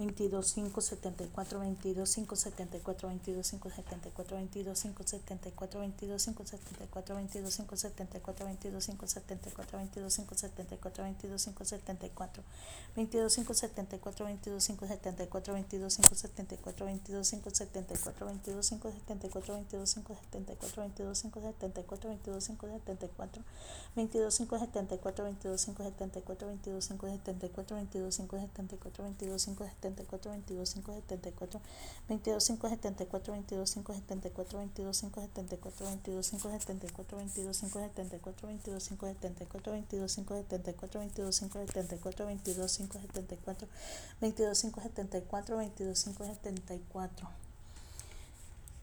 22 5 74 22 5 74 22 5 74 22 5 74 22 5 74 22 5 74 22 5 74 22 5 74 22 5 74 22 5 74 22 5 74 22 5 74 22 5 74 22 5 74 22 5 74 22 5 74 22 5 74 22 5 74 22 5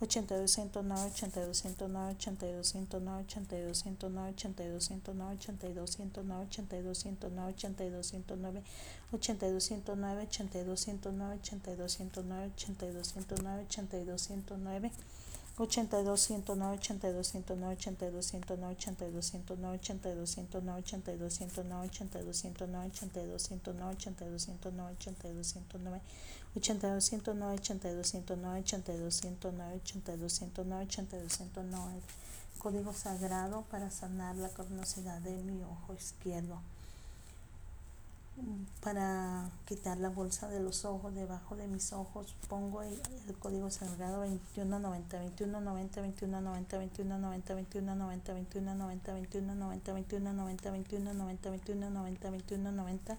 8209, 8209, 8209, 8209, 8209, 8209, 8209, 8209, 8209, 8209, 8209, 8209, 8209, 8209, Código sagrado para sanar la cornosidad de mi ojo izquierdo. Para quitar la bolsa de los ojos debajo de mis ojos, pongo el, código sagrado 2190, 2190, 2190, 2190, 2190, 2190, 2190, 2190, 2190, 2190, 2190.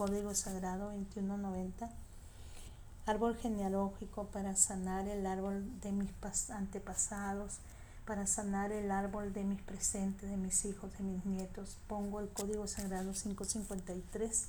Código Sagrado 2190 Árbol genealógico para sanar el árbol de mis antepasados para sanar el árbol de mis presentes, de mis hijos, de mis nietos. Pongo el código sagrado 553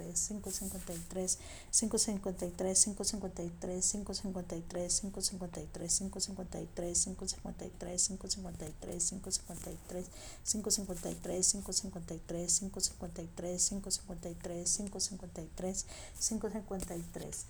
553, 553, 553, 553, 553, 553, 553, 553, 553, 553, 553, 553, 553, 553, 553.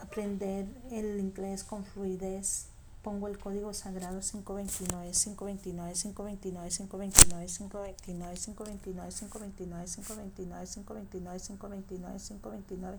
Aprender el inglés con fluidez pongo el código sagrado 529 529 529 529 529 529 529 529 529 529 529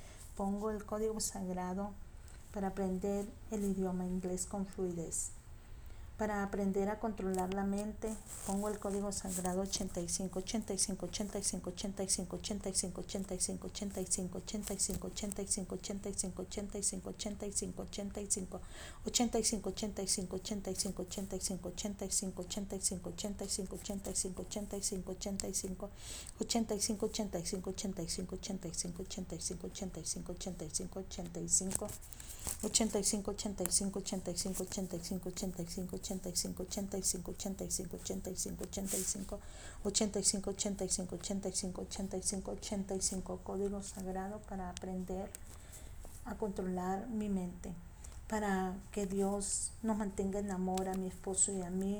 Pongo el código sagrado para aprender el idioma inglés con fluidez. Para aprender a controlar la mente, pongo el código sagrado 85 85 85 85 85 85 85 85 85 85 85 85 85 85 85 85 85 85 85 85 85 85 85 85 85 85 85 85 85 85 85 85 85 85 85 85 85 85 85 85 85 85 85 85 85 85 85 85 85 85 código sagrado para aprender a controlar mi mente para que Dios nos mantenga en amor a mi esposo y a mí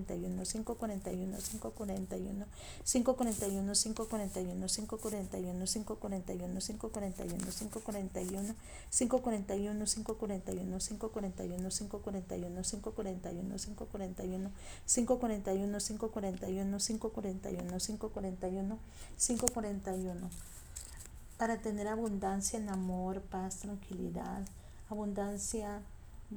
541, 541, 541, 541, 541, 541, 541, 541, 541, 541, 541, 541, 541, 541, 541, 541, 541, 541, 541, 541. Para tener abundancia en amor, paz, tranquilidad, abundancia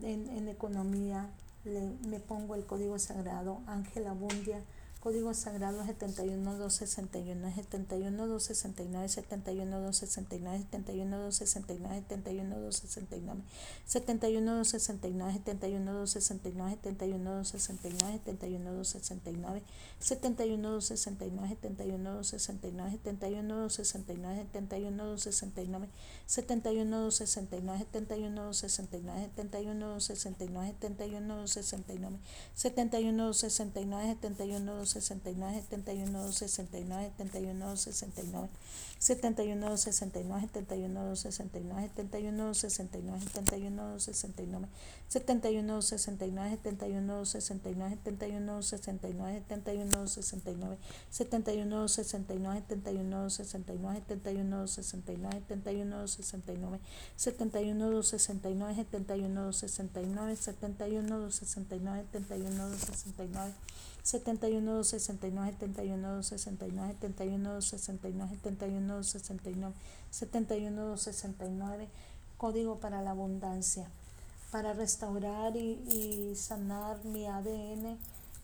en, en economía, le, me pongo el código sagrado Ángel Abundia Código sagrado 71261, 71269, 71269, 71269, 71269, 71269, 71269, 71269, 71269, 71269, 71269, 71269, 71269, 71269, 71269, 71269, 71269, 71269, 71269, 69, 71, 69, 71, 69, 71, 69, 71, 69, 71, 69, 71, 69, 71, 69, 71, 69, 71, 69, 71, 69, 71, 69, 71, 69, 71, 69, 71, 69, 71, 69, 71, 69, 71, 69, 71, 69, 71 69 71 69 71 69 71 69 71 69 código para la abundancia. Para restaurar y, y sanar mi ADN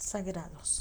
sagrados.